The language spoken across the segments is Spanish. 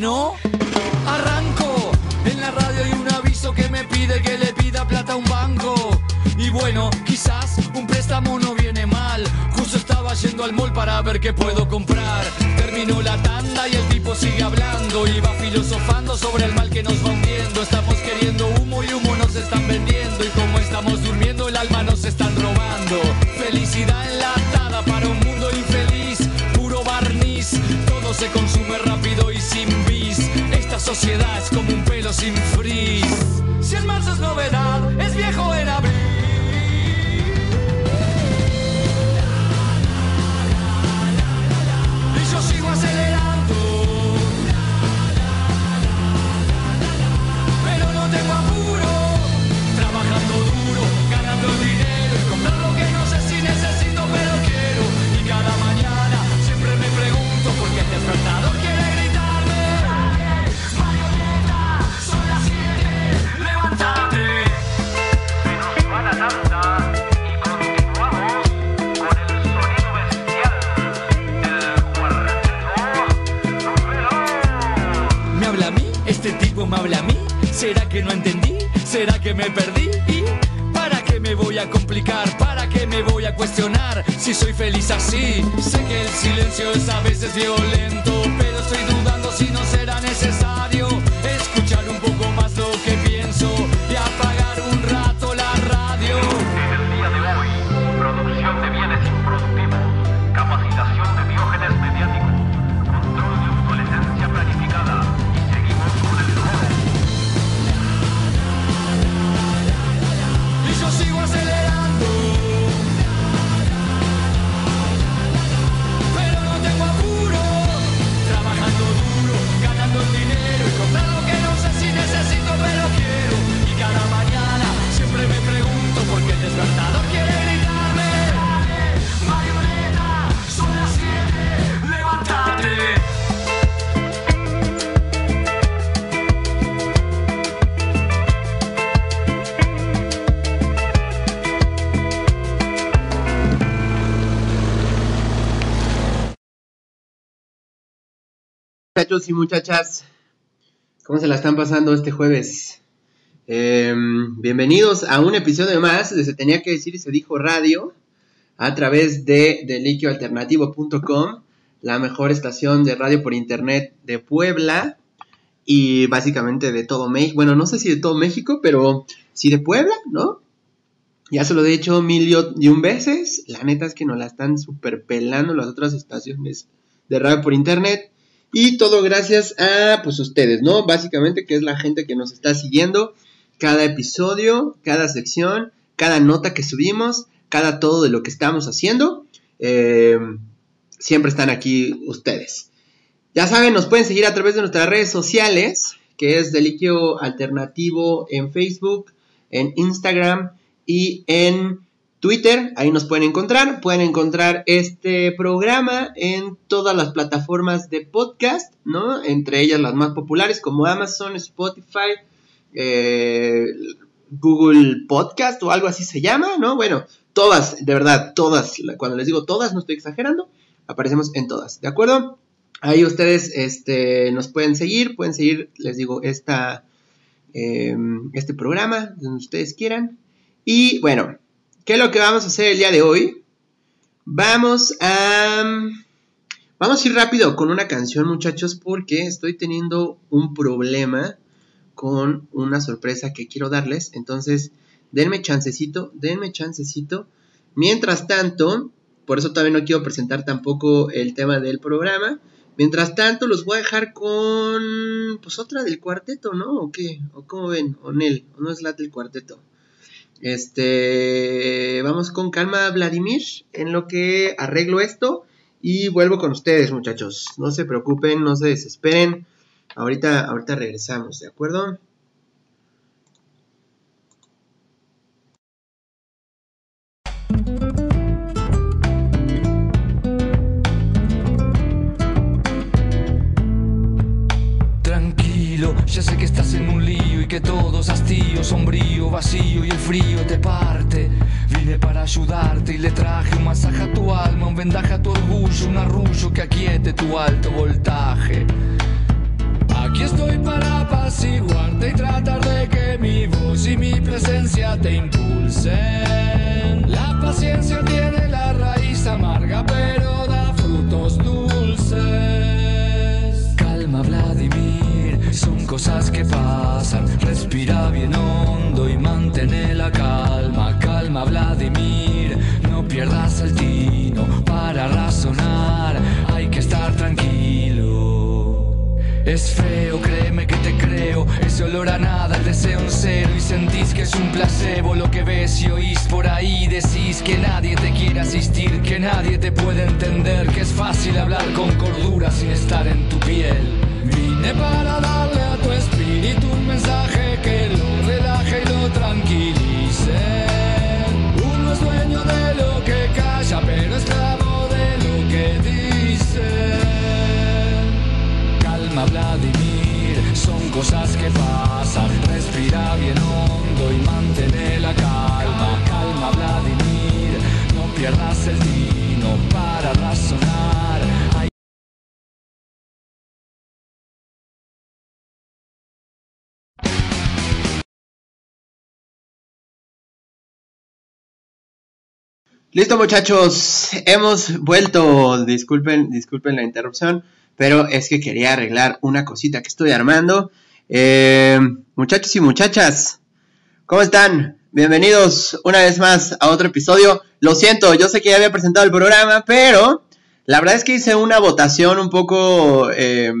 bueno, arranco. En la radio hay un aviso que me pide que le pida plata a un banco. Y bueno, quizás un préstamo no viene mal. Justo estaba yendo al mall para ver qué puedo comprar. Terminó la tanda y el tipo sigue hablando. Y va filosofando sobre el mal que nos va hundiendo. Estamos queriendo humo y humo nos están vendiendo. Y como estamos durmiendo, el alma nos están robando. Felicidad enlatada para un mundo infeliz. Puro barniz. Todo se consume rápido y sin sociedad es como un pelo sin que no entendí? ¿Será que me perdí? ¿Y para qué me voy a complicar? ¿Para qué me voy a cuestionar? Si soy feliz así, sé que el silencio es a veces violento, pero estoy dudando si no será Muchachos y muchachas, ¿cómo se la están pasando este jueves? Eh, bienvenidos a un episodio más de Se Tenía que Decir y Se Dijo Radio a través de deliquioalternativo.com, la mejor estación de radio por internet de Puebla y básicamente de todo México. Bueno, no sé si de todo México, pero sí de Puebla, ¿no? Ya se lo he dicho mil y un veces. La neta es que nos la están super pelando las otras estaciones de radio por internet. Y todo gracias a pues ustedes, ¿no? Básicamente que es la gente que nos está siguiendo cada episodio, cada sección, cada nota que subimos, cada todo de lo que estamos haciendo. Eh, siempre están aquí ustedes. Ya saben, nos pueden seguir a través de nuestras redes sociales, que es Deliquio Alternativo en Facebook, en Instagram y en Twitter. Ahí nos pueden encontrar. Pueden encontrar este programa en todas las plataformas de podcast, ¿no? Entre ellas las más populares como Amazon, Spotify, eh, Google Podcast o algo así se llama, ¿no? Bueno, todas, de verdad, todas. Cuando les digo todas, no estoy exagerando. Aparecemos en todas, ¿de acuerdo? Ahí ustedes este, nos pueden seguir, pueden seguir, les digo, esta, eh, este programa, donde ustedes quieran. Y bueno, ¿qué es lo que vamos a hacer el día de hoy? Vamos a... Vamos a ir rápido con una canción, muchachos, porque estoy teniendo un problema con una sorpresa que quiero darles. Entonces, denme chancecito, denme chancecito. Mientras tanto, por eso todavía no quiero presentar tampoco el tema del programa. Mientras tanto, los voy a dejar con. Pues otra del cuarteto, ¿no? ¿O qué? ¿O cómo ven? ¿O Nel? ¿O no es la del cuarteto? Este. Vamos con calma, Vladimir, en lo que arreglo esto. Y vuelvo con ustedes, muchachos. No se preocupen, no se desesperen. Ahorita, ahorita regresamos, ¿de acuerdo? Ya sé que estás en un lío y que todo es hastío, sombrío, vacío y el frío te parte. Vine para ayudarte y le traje un masaje a tu alma, un vendaje a tu orgullo, un arrullo que aquiete tu alto voltaje. Aquí estoy para apaciguarte y tratar de que mi voz y mi presencia te impulsen. La paciencia tiene la raíz amarga, pero da frutos dulces. Son cosas que pasan. Respira bien hondo y mantén la calma. Calma, Vladimir, no pierdas el tino para razonar. Hay que estar tranquilo. Es feo, créeme que te creo. Ese olor a nada, el deseo un cero. Y sentís que es un placebo lo que ves y oís por ahí. Decís que nadie te quiere asistir, que nadie te puede entender. Que es fácil hablar con cordura sin estar en tu piel. Vine para darle a tu espíritu un mensaje que lo relaje y lo tranquilice. Uno es dueño de lo que calla, pero esclavo de lo que dice. Calma, Vladimir, son cosas que pasan. Respira bien hondo y mantén la calma. Calma, Vladimir, no pierdas el tino para razonar. Listo muchachos, hemos vuelto, disculpen, disculpen la interrupción, pero es que quería arreglar una cosita que estoy armando. Eh, muchachos y muchachas, ¿cómo están? Bienvenidos una vez más a otro episodio. Lo siento, yo sé que ya había presentado el programa, pero la verdad es que hice una votación un poco, eh,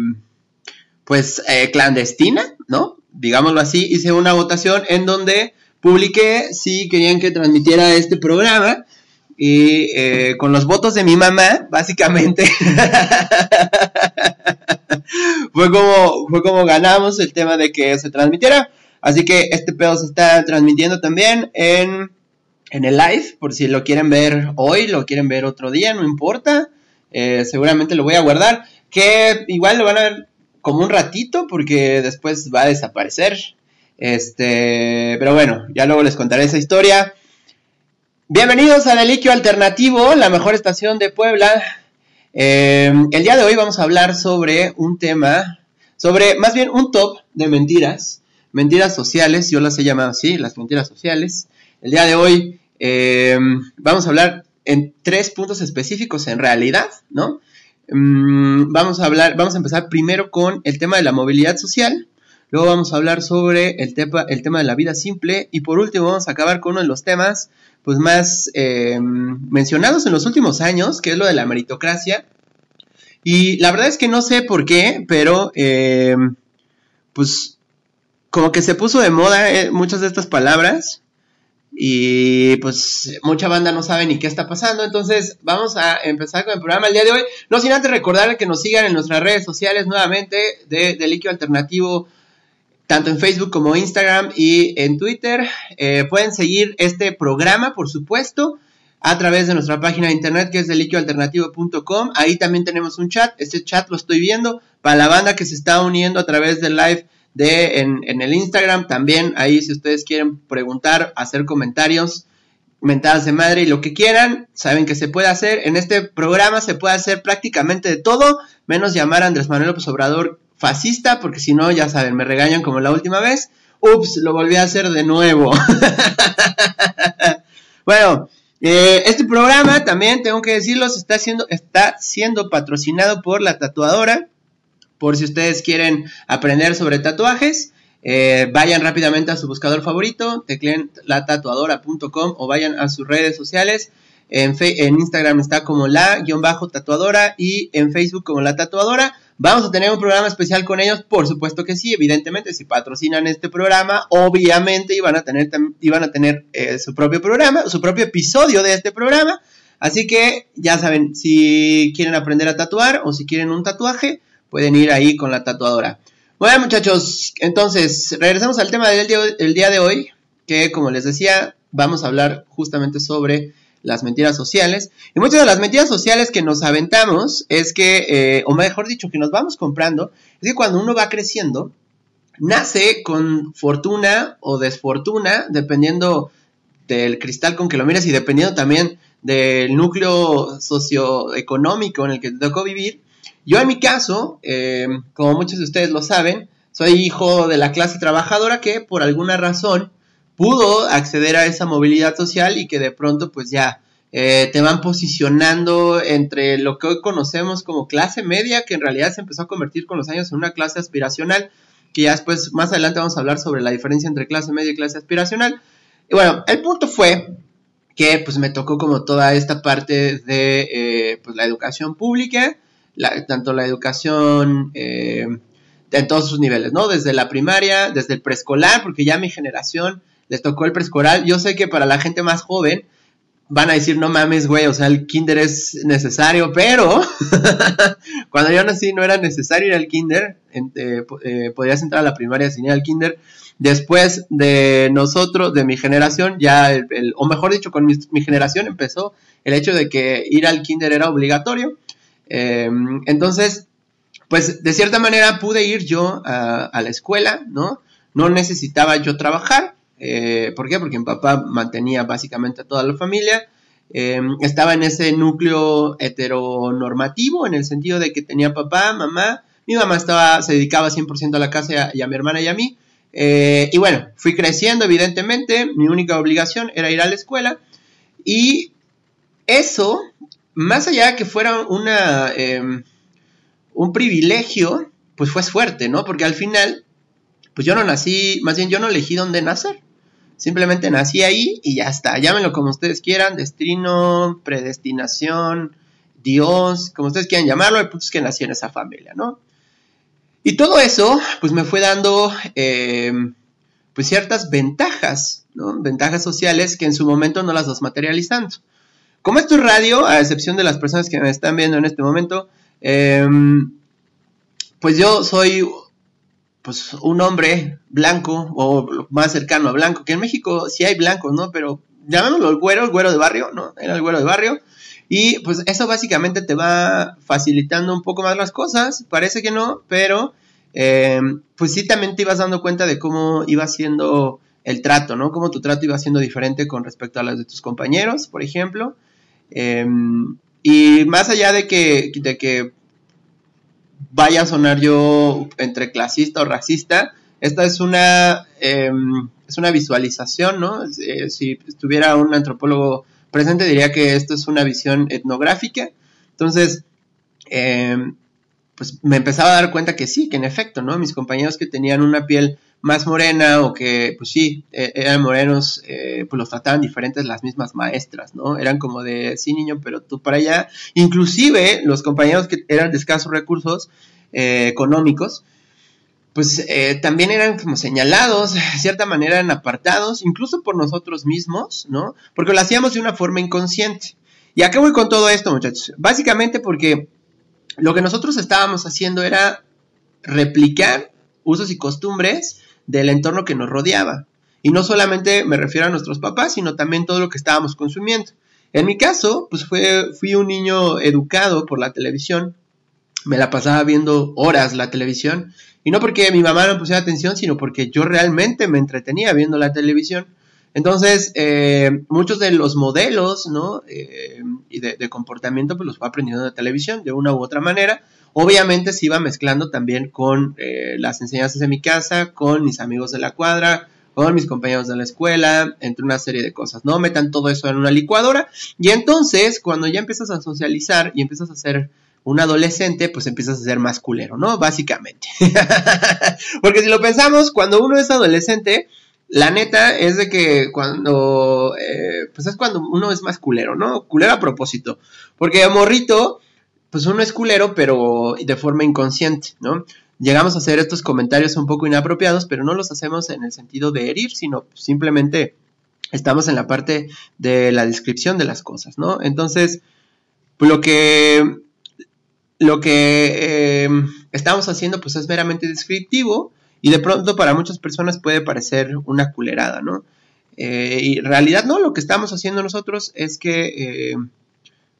pues, eh, clandestina, ¿no? Digámoslo así, hice una votación en donde publiqué si querían que transmitiera este programa. Y eh, con los votos de mi mamá, básicamente, fue, como, fue como ganamos el tema de que se transmitiera. Así que este pedo se está transmitiendo también en, en el live, por si lo quieren ver hoy, lo quieren ver otro día, no importa. Eh, seguramente lo voy a guardar. Que igual lo van a ver como un ratito, porque después va a desaparecer. Este, pero bueno, ya luego les contaré esa historia. Bienvenidos a Deliquio Alternativo, la mejor estación de Puebla. Eh, el día de hoy vamos a hablar sobre un tema, sobre más bien un top de mentiras, mentiras sociales, yo las he llamado así, las mentiras sociales. El día de hoy eh, vamos a hablar en tres puntos específicos en realidad, ¿no? Mm, vamos a hablar, vamos a empezar primero con el tema de la movilidad social. Luego vamos a hablar sobre el, el tema de la vida simple. Y por último vamos a acabar con uno de los temas pues, más eh, mencionados en los últimos años, que es lo de la meritocracia. Y la verdad es que no sé por qué, pero eh, pues como que se puso de moda eh, muchas de estas palabras. Y pues mucha banda no sabe ni qué está pasando. Entonces vamos a empezar con el programa el día de hoy. No sin antes recordar que nos sigan en nuestras redes sociales nuevamente de, de Líquido Alternativo tanto en Facebook como Instagram y en Twitter. Eh, pueden seguir este programa, por supuesto, a través de nuestra página de internet que es deliquioalternativo.com. Ahí también tenemos un chat. Este chat lo estoy viendo para la banda que se está uniendo a través del live de en, el Instagram. También ahí si ustedes quieren preguntar, hacer comentarios, mentadas de madre y lo que quieran, saben que se puede hacer. En este programa se puede hacer prácticamente de todo, menos llamar a Andrés Manuel López Obrador fascista, porque si no, ya saben, me regañan como la última vez. Ups, lo volví a hacer de nuevo. bueno, eh, este programa también tengo que decirlo, está siendo, está siendo patrocinado por la tatuadora. Por si ustedes quieren aprender sobre tatuajes, eh, vayan rápidamente a su buscador favorito, tecleen latatuadora.com o vayan a sus redes sociales. En, en Instagram está como la-tatuadora y en Facebook como la tatuadora. Vamos a tener un programa especial con ellos, por supuesto que sí, evidentemente, si patrocinan este programa, obviamente iban a tener, iban a tener eh, su propio programa, su propio episodio de este programa. Así que ya saben, si quieren aprender a tatuar o si quieren un tatuaje, pueden ir ahí con la tatuadora. Bueno muchachos, entonces regresamos al tema del día, del día de hoy, que como les decía, vamos a hablar justamente sobre las mentiras sociales. Y muchas de las mentiras sociales que nos aventamos es que, eh, o mejor dicho, que nos vamos comprando, es que cuando uno va creciendo, nace con fortuna o desfortuna, dependiendo del cristal con que lo mires y dependiendo también del núcleo socioeconómico en el que te tocó vivir. Yo en mi caso, eh, como muchos de ustedes lo saben, soy hijo de la clase trabajadora que por alguna razón pudo acceder a esa movilidad social y que de pronto pues ya eh, te van posicionando entre lo que hoy conocemos como clase media, que en realidad se empezó a convertir con los años en una clase aspiracional, que ya después, más adelante vamos a hablar sobre la diferencia entre clase media y clase aspiracional. Y bueno, el punto fue que pues me tocó como toda esta parte de eh, pues, la educación pública, tanto la educación eh, en todos sus niveles, ¿no? Desde la primaria, desde el preescolar, porque ya mi generación les tocó el preescolar. Yo sé que para la gente más joven, van a decir, no mames, güey, o sea, el kinder es necesario, pero cuando yo nací no era necesario ir al kinder, eh, eh, podías entrar a la primaria sin ir al kinder. Después de nosotros, de mi generación, ya, el, o mejor dicho, con mi, generación empezó el hecho de que ir al kinder era obligatorio. Em, entonces, pues de cierta manera pude ir yo a, a la escuela, ¿no? No necesitaba yo trabajar, eh, ¿Por qué? Porque mi papá mantenía básicamente a toda la familia. Em, estaba en ese núcleo heteronormativo, en el sentido de que tenía papá, mamá. Mi mamá estaba, se dedicaba 100% a la casa y a, mi hermana y a mí. Eh, y bueno, fui creciendo, evidentemente. Mi única obligación era ir a la escuela. Y eso, más allá de que fuera una, em, un privilegio, pues fue suerte, ¿no? Porque al final, pues yo no nací, más bien yo no elegí dónde nacer. Simplemente nací ahí y ya está. Llámenlo como ustedes quieran, destino, predestinación, Dios, como ustedes quieran llamarlo, el punto es que nací en esa familia, ¿no? Y todo eso, pues me fue dando, eh, pues ciertas ventajas, ¿no? Ventajas sociales que en su momento no las dos materializando. Como esto es radio, a excepción de las personas que me están viendo en este momento, eh, pues yo soy pues un hombre blanco o más cercano a blanco, que en México sí hay blancos, ¿no? Pero llamémoslo el güero, el güero de barrio, ¿no? Era el güero de barrio. Y pues eso básicamente te va facilitando un poco más las cosas, parece que no, pero eh, pues sí también te ibas dando cuenta de cómo iba siendo el trato, ¿no? Cómo tu trato iba siendo diferente con respecto a las de tus compañeros, por ejemplo. Em, y más allá de que, de que vaya a sonar yo entre clasista o racista. Esta es una, em, es una visualización, ¿no? Eh, si estuviera un antropólogo presente diría que esto es una visión etnográfica. Entonces, em, pues me empezaba a dar cuenta que sí, que en efecto, ¿no? Mis compañeros que tenían una piel más morena o que, pues sí, e, eran morenos, eh, pues los trataban diferentes las mismas maestras, ¿no? Eran como de, sí, niño, pero tú para allá. Inclusive los compañeros que eran de escasos recursos eh, económicos, pues eh, también eran como señalados, de cierta manera eran apartados, incluso por nosotros mismos, ¿no? Porque lo hacíamos de una forma inconsciente. ¿Y a qué voy con todo esto, muchachos? Básicamente porque lo que nosotros estábamos haciendo era replicar usos y costumbres del entorno que nos rodeaba. Y no solamente me refiero a nuestros papás, sino también todo lo que estábamos consumiendo. En mi caso, pues fue, fui un niño educado por la televisión. Me la pasaba viendo horas la televisión. Y no porque mi mamá no pusiera atención, sino porque yo realmente me entretenía viendo la televisión. Entonces, eh, muchos de los modelos, ¿no? Eh, y de, comportamiento, pues los fue aprendiendo de televisión, de una u otra manera. Obviamente se iba mezclando también con eh, las enseñanzas de mi casa, con mis amigos de la cuadra, con mis compañeros de la escuela, entre una serie de cosas, ¿no? Metan todo eso en una licuadora y entonces cuando ya empiezas a socializar y empiezas a ser un adolescente, pues empiezas a ser más culero, ¿no? Básicamente. Porque si lo pensamos, cuando uno es adolescente, la neta es de que cuando, eh, pues es cuando uno es más culero, ¿no? Culero a propósito. Porque morrito, pues uno es culero, pero de forma inconsciente, ¿no? Llegamos a hacer estos comentarios un poco inapropiados, pero no los hacemos en el sentido de herir, sino simplemente estamos en la parte de la descripción de las cosas, ¿no? Entonces, lo que, lo que eh, estamos haciendo, pues es meramente descriptivo y de pronto para muchas personas puede parecer una culerada, ¿no? Eh, y en realidad no, lo que estamos haciendo nosotros es que, eh,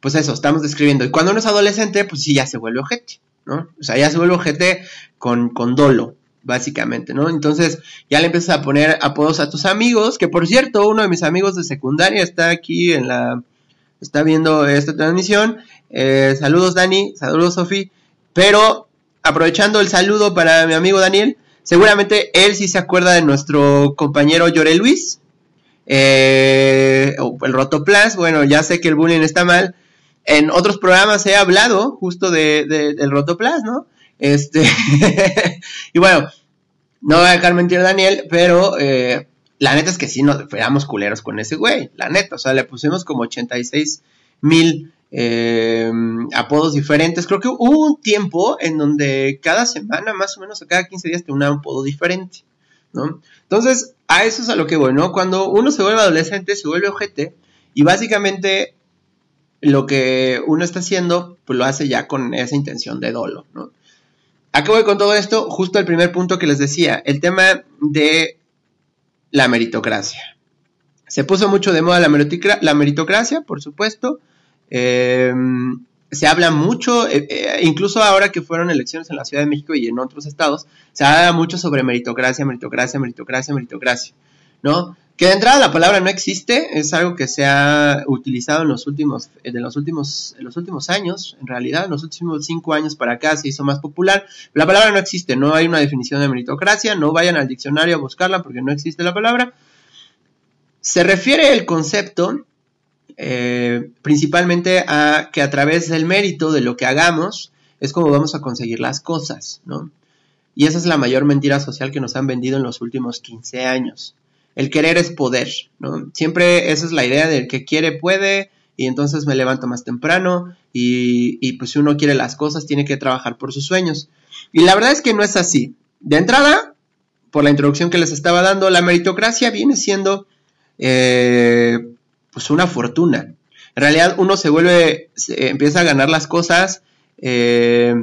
pues eso, estamos describiendo. Y cuando uno es adolescente, pues sí, ya se vuelve ojete, ¿no? O sea, ya se vuelve ojete con, con dolo, básicamente, ¿no? Entonces ya le empiezas a poner apodos a tus amigos, que por cierto, uno de mis amigos de secundaria está aquí en la, está viendo esta transmisión. Eh, saludos Dani, saludos Sofi. Pero aprovechando el saludo para mi amigo Daniel, seguramente él sí se acuerda de nuestro compañero Llore Luis, eh, el Rotoplas. Bueno, ya sé que el bullying está mal. En otros programas he hablado justo de, del Rotoplas, ¿no? Este, y bueno, no voy a dejar mentir Daniel, pero eh, la neta es que sí nos fuéramos culeros con ese güey, la neta, o sea, le pusimos como 86 mil eh, apodos diferentes. Creo que hubo un tiempo en donde cada semana, más o menos, o cada 15 días, tenía un apodo diferente, ¿no? Entonces, a eso es a lo que voy, ¿no? Cuando uno se vuelve adolescente, se vuelve ojete, y básicamente lo que uno está haciendo, pues lo hace ya con esa intención de dolo, ¿no? ¿A qué voy con todo esto? Justo el primer punto que les decía, el tema de la meritocracia. Se puso mucho de moda la, meritocracia, por supuesto. Em, se habla mucho, eh, eh, incluso ahora que fueron elecciones en la Ciudad de México y en otros estados, se habla mucho sobre meritocracia, meritocracia, meritocracia, meritocracia, ¿no? Que de entrada la palabra no existe, es algo que se ha utilizado en los últimos, eh, de los últimos, en los últimos años, en realidad, en los últimos cinco años para acá se hizo más popular. La palabra no existe, no hay una definición de meritocracia, no vayan al diccionario a buscarla porque no existe la palabra. Se refiere el concepto eh, principalmente a que a través del mérito de lo que hagamos es como vamos a conseguir las cosas, ¿no? Y esa es la mayor mentira social que nos han vendido en los últimos 15 años el querer es poder, ¿no? Siempre esa es la idea del que quiere puede y entonces me levanto más temprano y, pues si uno quiere las cosas tiene que trabajar por sus sueños. Y la verdad es que no es así. De entrada, por la introducción que les estaba dando, la meritocracia viene siendo eh, pues una fortuna. En realidad uno se vuelve, empieza a ganar las cosas eh,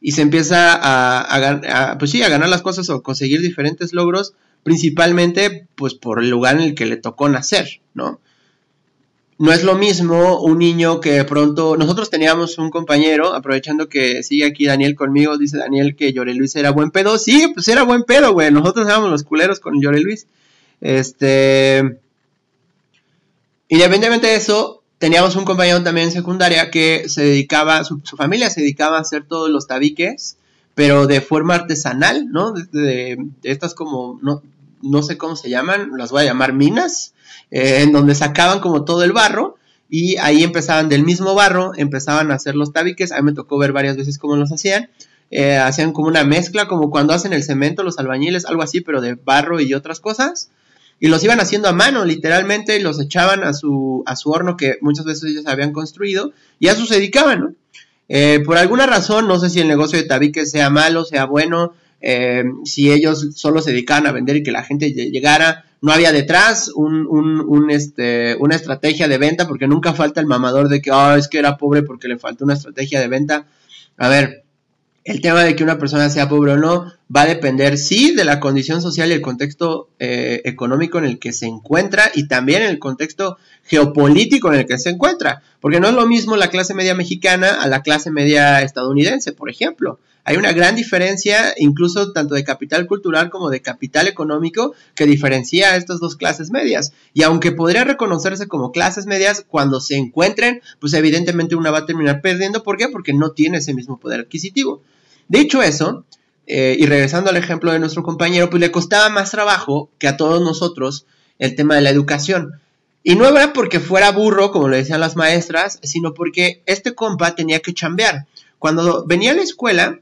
y se empieza a, a, pues sí, a ganar las cosas o conseguir diferentes logros principalmente pues por el lugar en el que le tocó nacer, ¿no? No es lo mismo un niño que de pronto, nosotros teníamos un compañero, aprovechando que sigue aquí Daniel conmigo, dice Daniel que Llore Luis era buen pedo, sí, pues era buen pedo, güey, nosotros éramos los culeros con Llore Luis, este, independientemente de eso, teníamos un compañero también en secundaria que se dedicaba, su, su familia se dedicaba a hacer todos los tabiques, pero de forma artesanal, ¿no? De, estas como, no, no, sé cómo se llaman, las voy a llamar minas, eh, en donde sacaban como todo el barro y ahí empezaban del mismo barro, empezaban a hacer los tabiques, a mí me tocó ver varias veces cómo los hacían, eh, hacían como una mezcla, como cuando hacen el cemento, los albañiles, algo así, pero de barro y otras cosas, y los iban haciendo a mano, literalmente, y los echaban a su, a su horno que muchas veces ellos habían construido, y a eso se dedicaban, ¿no? Eh, por alguna razón, no sé si el negocio de tabique sea malo, sea bueno, eh, si ellos solo se dedicaban a vender y que la gente llegara, no había detrás un, un, este, una estrategia de venta, porque nunca falta el mamador de que, oh, es que era pobre porque le faltó una estrategia de venta. A ver, el tema de que una persona sea pobre o no va a depender, sí, de la condición social y el contexto eh, económico en el que se encuentra y también en el contexto geopolítico en el que se encuentra. Porque no es lo mismo la clase media mexicana a la clase media estadounidense, por ejemplo. Hay una gran diferencia, incluso tanto de capital cultural como de capital económico, que diferencia a estas dos clases medias. Y aunque podría reconocerse como clases medias, cuando se encuentren, pues evidentemente una va a terminar perdiendo. ¿Por qué? Porque no tiene ese mismo poder adquisitivo. Dicho eso, eh, y regresando al ejemplo de nuestro compañero, pues le costaba más trabajo que a todos nosotros el tema de la educación. Y no era porque fuera burro, como le decían las maestras, sino porque este compa tenía que chambear. Cuando venía a la escuela,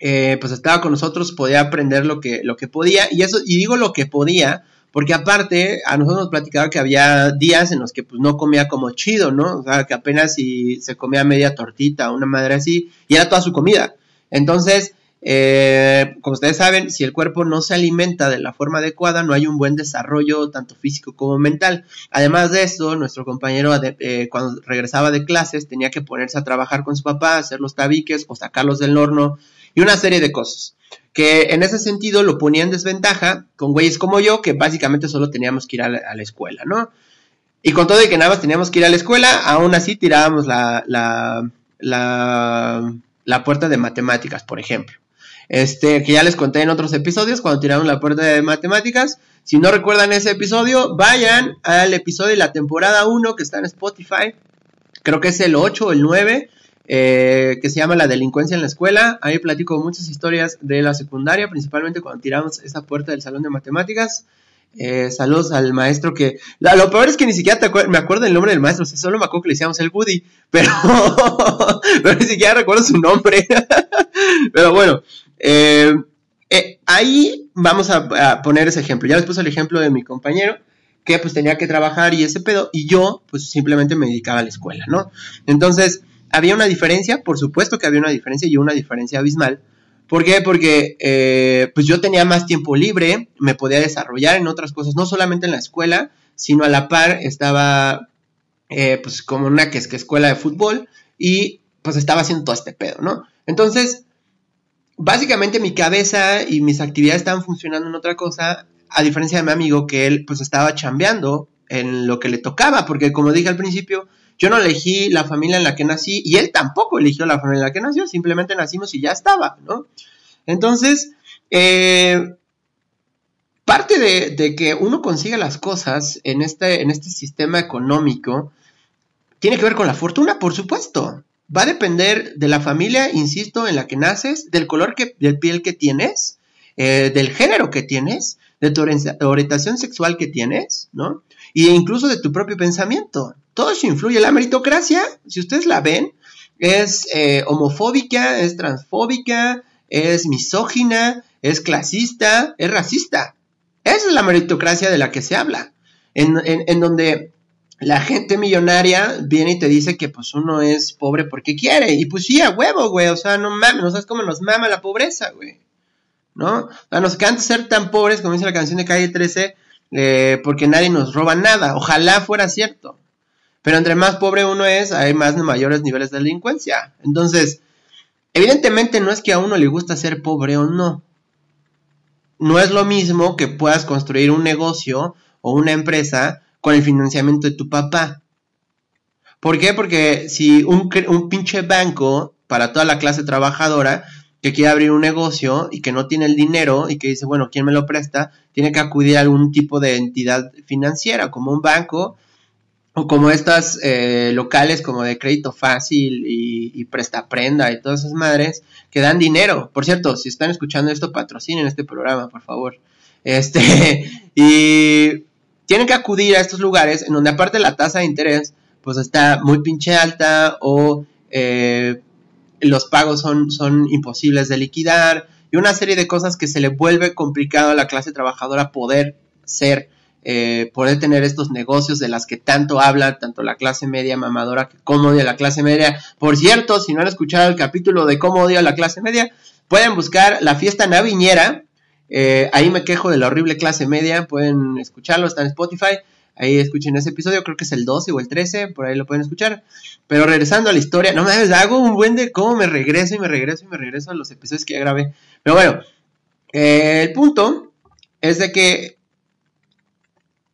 eh, pues estaba con nosotros, podía aprender lo que, lo que podía. Y eso, y digo lo que podía, porque aparte, a nosotros nos platicaba que había días en los que pues no comía como chido, ¿no? O sea, que apenas si se comía media tortita, una madre así, y era toda su comida. Entonces, eh, como ustedes saben, si el cuerpo no se alimenta de la forma adecuada, no hay un buen desarrollo tanto físico como mental. Además de eso, nuestro compañero eh, cuando regresaba de clases tenía que ponerse a trabajar con su papá, hacer los tabiques o sacarlos del horno y una serie de cosas. Que en ese sentido lo ponía en desventaja con güeyes como yo, que básicamente solo teníamos que ir a la, escuela, ¿no? Y con todo y que nada más teníamos que ir a la escuela, aún así tirábamos la, la, la la puerta de matemáticas, por ejemplo. Este, que ya les conté en otros episodios cuando tiraron la puerta de matemáticas. Si no recuerdan ese episodio, vayan al episodio de la temporada 1 que está en Spotify. Creo que es el 8 o el 9. Eh, que se llama La delincuencia en la escuela. Ahí platico muchas historias de la secundaria, principalmente cuando tiramos esa puerta del salón de matemáticas. Eh, saludos al maestro que... lo peor es que ni siquiera me acuerdo el nombre del maestro, solo me acuerdo que le decíamos el Woody, pero, ni siquiera recuerdo su nombre. pero bueno, eh, ahí vamos a, poner ese ejemplo. Ya les puse el ejemplo de mi compañero que pues tenía que trabajar y ese pedo, y yo pues simplemente me dedicaba a la escuela, ¿no? Entonces, ¿había una diferencia? Por supuesto que había una diferencia y una diferencia abismal. ¿Por qué? Porque eh, pues yo tenía más tiempo libre, me podía desarrollar en otras cosas, no solamente en la escuela, sino a la par estaba eh, pues como una que que escuela de fútbol y pues estaba haciendo todo este pedo, ¿no? Entonces, básicamente mi cabeza y mis actividades estaban funcionando en otra cosa, a diferencia de mi amigo que él pues estaba chambeando en lo que le tocaba, porque como dije al principio, yo no elegí la familia en la que nací y él tampoco eligió la familia en la que nació, simplemente nacimos y ya estaba, ¿no? Entonces, eh, parte de, que uno consiga las cosas en este, en este sistema económico tiene que ver con la fortuna, por supuesto. Va a depender de la familia, insisto, en la que naces, del color que, de piel que tienes, eh, del género que tienes, de tu orientación sexual que tienes, ¿no? Y incluso de tu propio pensamiento. Todo eso influye. La meritocracia, si ustedes la ven, es eh, homofóbica, es transfóbica, es misógina, es clasista, es racista. Esa es la meritocracia de la que se habla. En, en, donde la gente millonaria viene y te dice que pues uno es pobre porque quiere. Y pues sí, a huevo, güey. O sea, no mames, no sabes cómo nos mama la pobreza, güey. ¿No? Sea, nos encanta ser tan pobres, como dice la canción de Calle 13, eh, porque nadie nos roba nada. Ojalá fuera cierto. Pero entre más pobre uno es, hay más mayores niveles de delincuencia. Entonces, evidentemente no es que a uno le gusta ser pobre o no. No es lo mismo que puedas construir un negocio o una empresa con el financiamiento de tu papá. ¿Por qué? Porque si un, un pinche banco para toda la clase trabajadora que quiere abrir un negocio y que no tiene el dinero y que dice, bueno, ¿quién me lo presta? Tiene que acudir a algún tipo de entidad financiera, como un banco o como estas eh, locales como de crédito fácil y, y, presta prenda y todas esas madres que dan dinero. Por cierto, si están escuchando esto, patrocinen este programa, por favor. Este, y tienen que acudir a estos lugares en donde aparte la tasa de interés pues está muy pinche alta o eh, los pagos son, son imposibles de liquidar y una serie de cosas que se le vuelve complicado a la clase trabajadora poder ser, eh, poder tener estos negocios de las que tanto habla tanto la clase media mamadora como odia la clase media. Por cierto, si no han escuchado el capítulo de cómo odia la clase media, pueden buscar la fiesta naviñera. Eh, ahí me quejo de la horrible clase media, pueden escucharlo, está en Spotify. Ahí escuchen ese episodio, creo que es el 12 o el 13, por ahí lo pueden escuchar. Pero regresando a la historia, no me hago un buen de cómo me regreso y me regreso y me regreso a los episodios que ya grabé. Pero bueno, eh, el punto es de que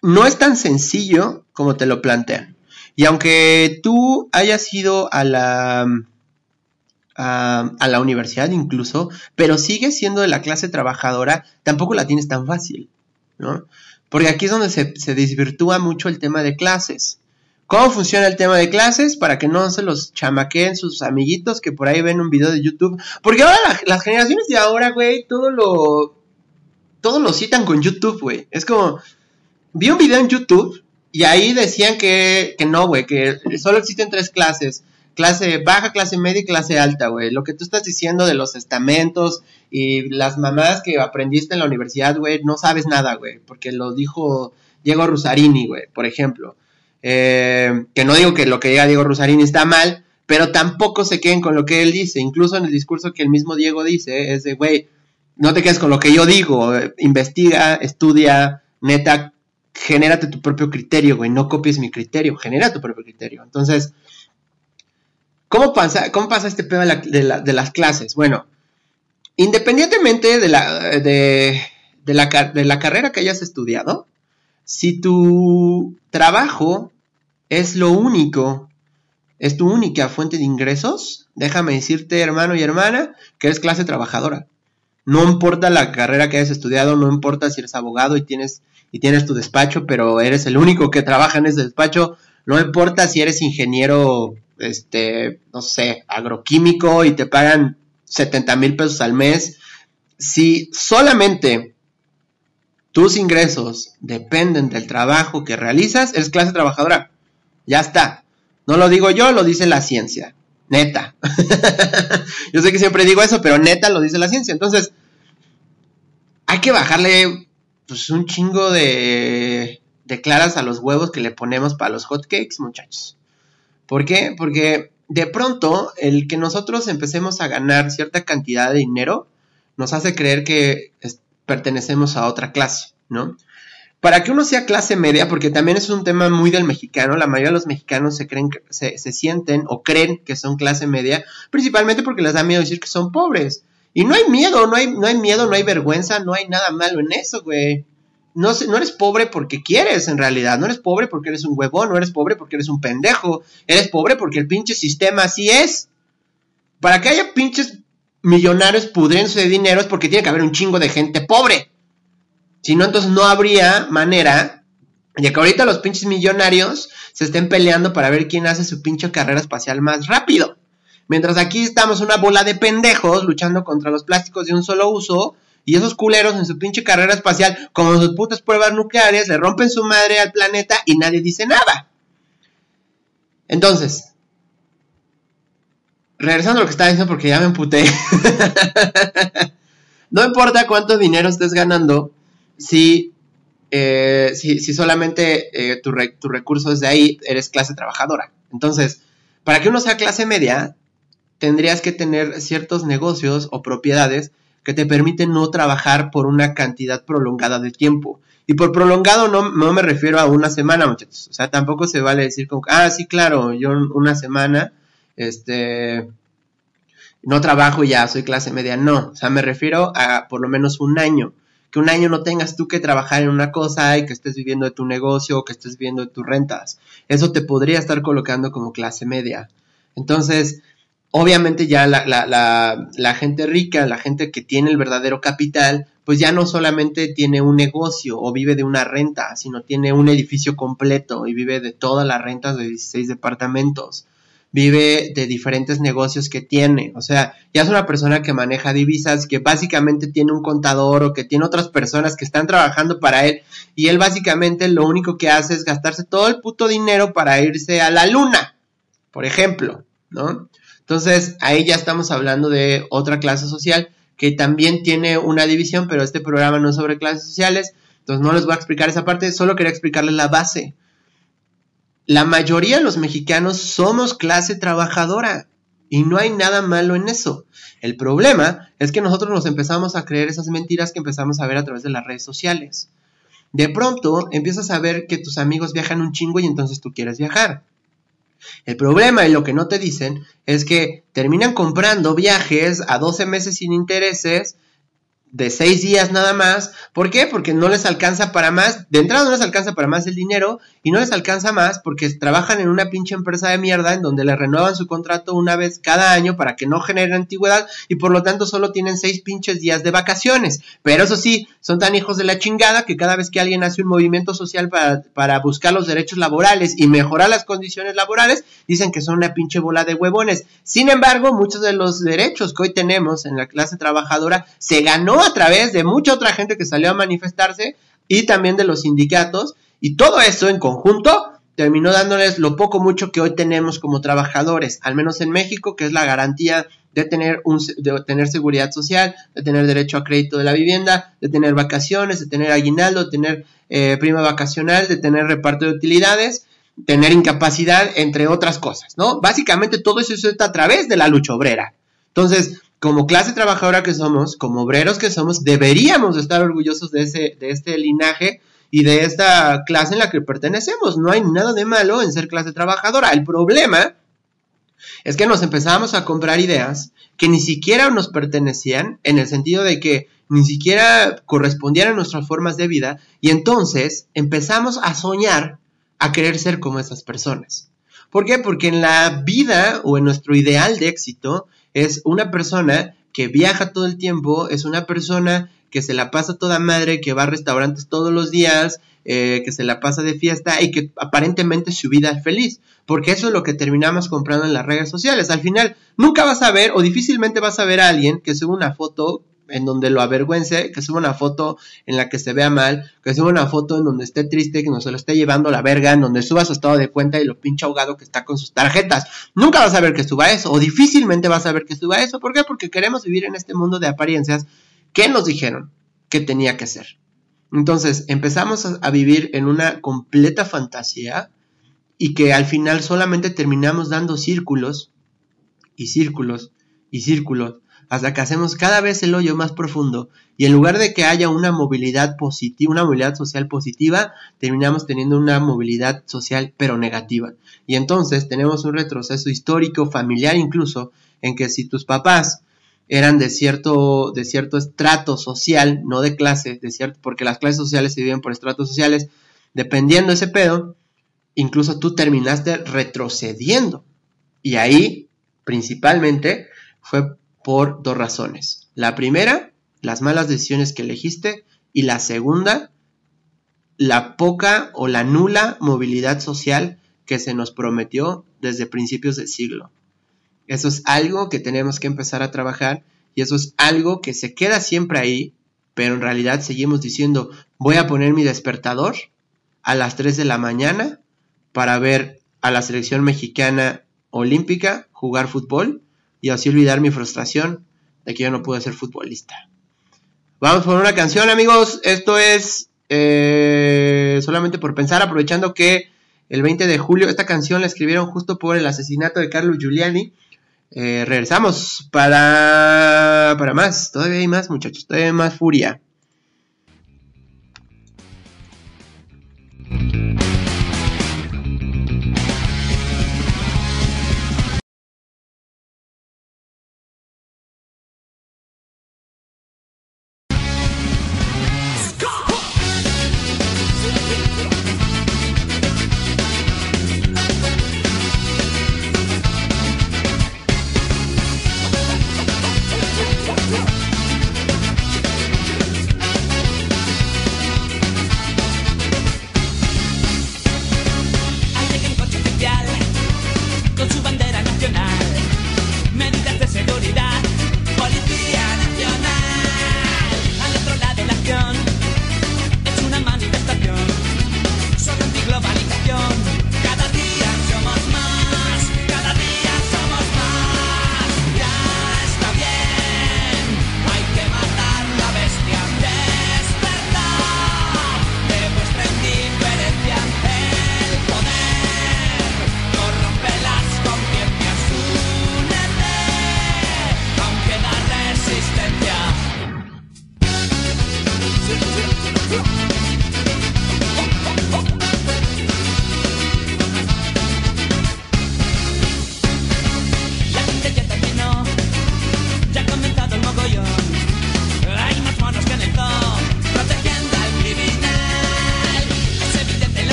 no es tan sencillo como te lo plantean. Y aunque tú hayas ido a la, a, a, la universidad incluso, pero sigues siendo de la clase trabajadora, tampoco la tienes tan fácil, ¿no? Porque aquí es donde se, se desvirtúa mucho el tema de clases. ¿Cómo funciona el tema de clases? Para que no se los chamaqueen sus amiguitos que por ahí ven un video de YouTube. Porque ahora las generaciones de ahora, güey, todo lo. Citan con YouTube, güey. Es como. Vi un video en YouTube y ahí decían que, que no, güey, que solo existen tres clases clase baja, clase media y clase alta, güey. Lo que tú estás diciendo de los estamentos y las mamás que aprendiste en la universidad, güey, no sabes nada, güey, porque lo dijo Diego Rusarini, güey, por ejemplo. Eh, que no digo que lo que diga Diego Rusarini está mal, pero tampoco se queden con lo que él dice. Incluso en el discurso que el mismo Diego dice, es de, güey, no te quedes con lo que yo digo, eh, investiga, estudia, neta, genérate tu propio criterio, güey, no copies mi criterio, genera tu propio criterio. Entonces, ¿Cómo pasa, este tema de, las clases? Bueno, independientemente de la, de, la, de la carrera que hayas estudiado, si tu trabajo es lo único, es tu única fuente de ingresos, déjame decirte, hermano y hermana, que eres clase trabajadora. No importa la carrera que hayas estudiado, no importa si eres abogado y tienes, y tienes tu despacho, pero eres el único que trabaja en ese despacho, no importa si eres ingeniero este, no sé, agroquímico y te pagan 70 mil pesos al mes, si solamente tus ingresos dependen del trabajo que realizas, eres clase trabajadora. Ya está. No lo digo yo, lo dice la ciencia. Neta. yo sé que siempre digo eso, pero neta lo dice la ciencia. Entonces, hay que bajarle pues, un chingo de, de claras a los huevos que le ponemos para los hotcakes, muchachos. ¿Por qué? Porque de pronto el que nosotros empecemos a ganar cierta cantidad de dinero nos hace creer que pertenecemos a otra clase, ¿no? Para que uno sea clase media, porque también es un tema muy del mexicano, la mayoría de los mexicanos se creen, se, se sienten o creen que son clase media, principalmente porque les da miedo decir que son pobres. Y no hay miedo, no hay, no hay miedo, no hay vergüenza, no hay nada malo en eso, güey. No, no eres pobre porque quieres, en realidad. No eres pobre porque eres un huevón, no eres pobre porque eres un pendejo. Eres pobre porque el pinche sistema así es. Para que haya pinches millonarios pudriéndose de dinero es porque tiene que haber un chingo de gente pobre. Si no, entonces no habría manera de que ahorita los pinches millonarios se estén peleando para ver quién hace su pinche carrera espacial más rápido. Mientras aquí estamos una bola de pendejos luchando contra los plásticos de un solo uso y esos culeros en su pinche carrera espacial, como sus putas pruebas nucleares, le rompen su madre al planeta y nadie dice nada. Entonces, regresando a lo que estaba diciendo porque ya me emputé. no importa cuánto dinero estés ganando, si, eh, si, solamente eh, tu, tu recurso es de ahí, eres clase trabajadora. Entonces, para que uno sea clase media, tendrías que tener ciertos negocios o propiedades que te permiten no trabajar por una cantidad prolongada de tiempo. Y por prolongado no, no, me refiero a una semana, muchachos. O sea, tampoco se vale decir como, ah, sí, claro, yo una semana este, no trabajo ya, soy clase media, no, o sea, me refiero a por lo menos un año, que un año no tengas tú que trabajar en una cosa y que estés viviendo de tu negocio o que estés viviendo de tus rentas, eso te podría estar colocando como clase media. Entonces, obviamente ya la, la, gente rica, la gente que tiene el verdadero capital, pues ya no solamente tiene un negocio o vive de una renta, sino tiene un edificio completo y vive de todas las rentas de 16 departamentos vive de diferentes negocios que tiene. O sea, ya es una persona que maneja divisas, que básicamente tiene un contador o que tiene otras personas que están trabajando para él. Y él básicamente lo único que hace es gastarse todo el puto dinero para irse a la luna, por ejemplo, ¿no? Entonces, ahí ya estamos hablando de otra clase social que también tiene una división, pero este programa no es sobre clases sociales. Entonces no les voy a explicar esa parte, solo quería explicarles la base la mayoría de los mexicanos somos clase trabajadora y no hay nada malo en eso. El problema es que nosotros nos empezamos a creer esas mentiras que empezamos a ver a través de las redes sociales. De pronto empiezas a ver que tus amigos viajan un chingo y entonces tú quieres viajar. El problema y lo que no te dicen es que terminan comprando viajes a 12 meses sin intereses de seis días nada más. ¿Por qué? Porque no les alcanza para más. De entrada no les alcanza para más el dinero y no les alcanza más porque trabajan en una pinche empresa de mierda en donde le renuevan su contrato una vez cada año para que no genere antigüedad y por lo tanto solo tienen seis pinches días de vacaciones. Pero eso sí, son tan hijos de la chingada que cada vez que alguien hace un movimiento social para, para buscar los derechos laborales y mejorar las condiciones laborales, dicen que son una pinche bola de huevones. Sin embargo, muchos de los derechos que hoy tenemos en la clase trabajadora se ganó a través de mucha otra gente que salió a manifestarse y también de los sindicatos. Y todo eso en conjunto terminó dándoles lo poco mucho que hoy tenemos como trabajadores, al menos en México, que es la garantía de tener, un, de tener seguridad social, de tener derecho a crédito de la vivienda, de tener vacaciones, de tener aguinaldo, de tener eh, prima vacacional, de tener reparto de utilidades, tener incapacidad, entre otras cosas, ¿no? Básicamente todo eso está a través de la lucha obrera. Entonces, como clase trabajadora que somos, como obreros que somos, deberíamos estar orgullosos de, ese, de este linaje y de esta clase en la que pertenecemos. No hay nada de malo en ser clase trabajadora. El problema es que nos empezamos a comprar ideas que ni siquiera nos pertenecían, en el sentido de que ni siquiera correspondían a nuestras formas de vida, y entonces empezamos a soñar a querer ser como esas personas. ¿Por qué? Porque en la vida o en nuestro ideal de éxito es una persona que viaja todo el tiempo, es una persona que se la pasa toda madre, que va a restaurantes todos los días, eh, que se la pasa de fiesta y que aparentemente su vida es feliz. Porque eso es lo que terminamos comprando en las redes sociales. Al final, nunca vas a ver o difícilmente vas a ver a alguien que sube una foto en donde lo avergüence, que suba una foto en la que se vea mal, que suba una foto en donde esté triste, que no se lo esté llevando la verga, en donde suba su estado de cuenta y lo pinche ahogado que está con sus tarjetas. Nunca vas a ver que suba eso, o difícilmente vas a ver que suba eso. ¿Por qué? Porque queremos vivir en este mundo de apariencias. ¿Qué nos dijeron que tenía que ser? Entonces empezamos a, vivir en una completa fantasía y que al final solamente terminamos dando círculos y círculos y círculos hasta que hacemos cada vez el hoyo más profundo y en lugar de que haya una movilidad positiva, una movilidad social positiva, terminamos teniendo una movilidad social pero negativa. Y entonces tenemos un retroceso histórico, familiar incluso, en que si tus papás eran de cierto, de cierto estrato social, no de clase, de cierto, porque las clases sociales se dividen por estratos sociales, dependiendo de ese pedo, incluso tú terminaste retrocediendo. Y ahí, principalmente, fue por dos razones. La primera, las malas decisiones que elegiste, y la segunda, la poca o la nula movilidad social que se nos prometió desde principios del siglo. Eso es algo que tenemos que empezar a trabajar y eso es algo que se queda siempre ahí, pero en realidad seguimos diciendo, voy a poner mi despertador a las 3 de la mañana para ver a la selección mexicana olímpica jugar fútbol y así olvidar mi frustración de que yo no pude ser futbolista. Vamos por una canción amigos, esto es eh, solamente por pensar, aprovechando que el 20 de julio esta canción la escribieron justo por el asesinato de Carlos Giuliani eh, regresamos para, para más. Todavía hay más, muchachos. Todavía hay más furia.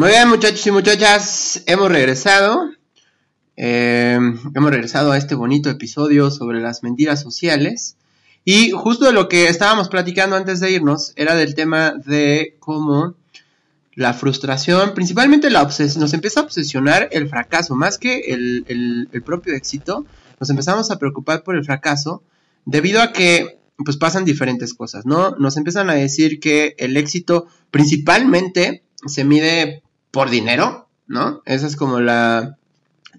Muy bien, muchachos y muchachas, hemos regresado. Eh, hemos regresado a este bonito episodio sobre las mentiras sociales. Y justo de lo que estábamos platicando antes de irnos era del tema de cómo la frustración, principalmente la nos empieza a obsesionar el fracaso, más que el, el, propio éxito, nos empezamos a preocupar por el fracaso debido a que pues pasan diferentes cosas, ¿no? Nos empiezan a decir que el éxito principalmente se mide por dinero, ¿no? Esa es como la,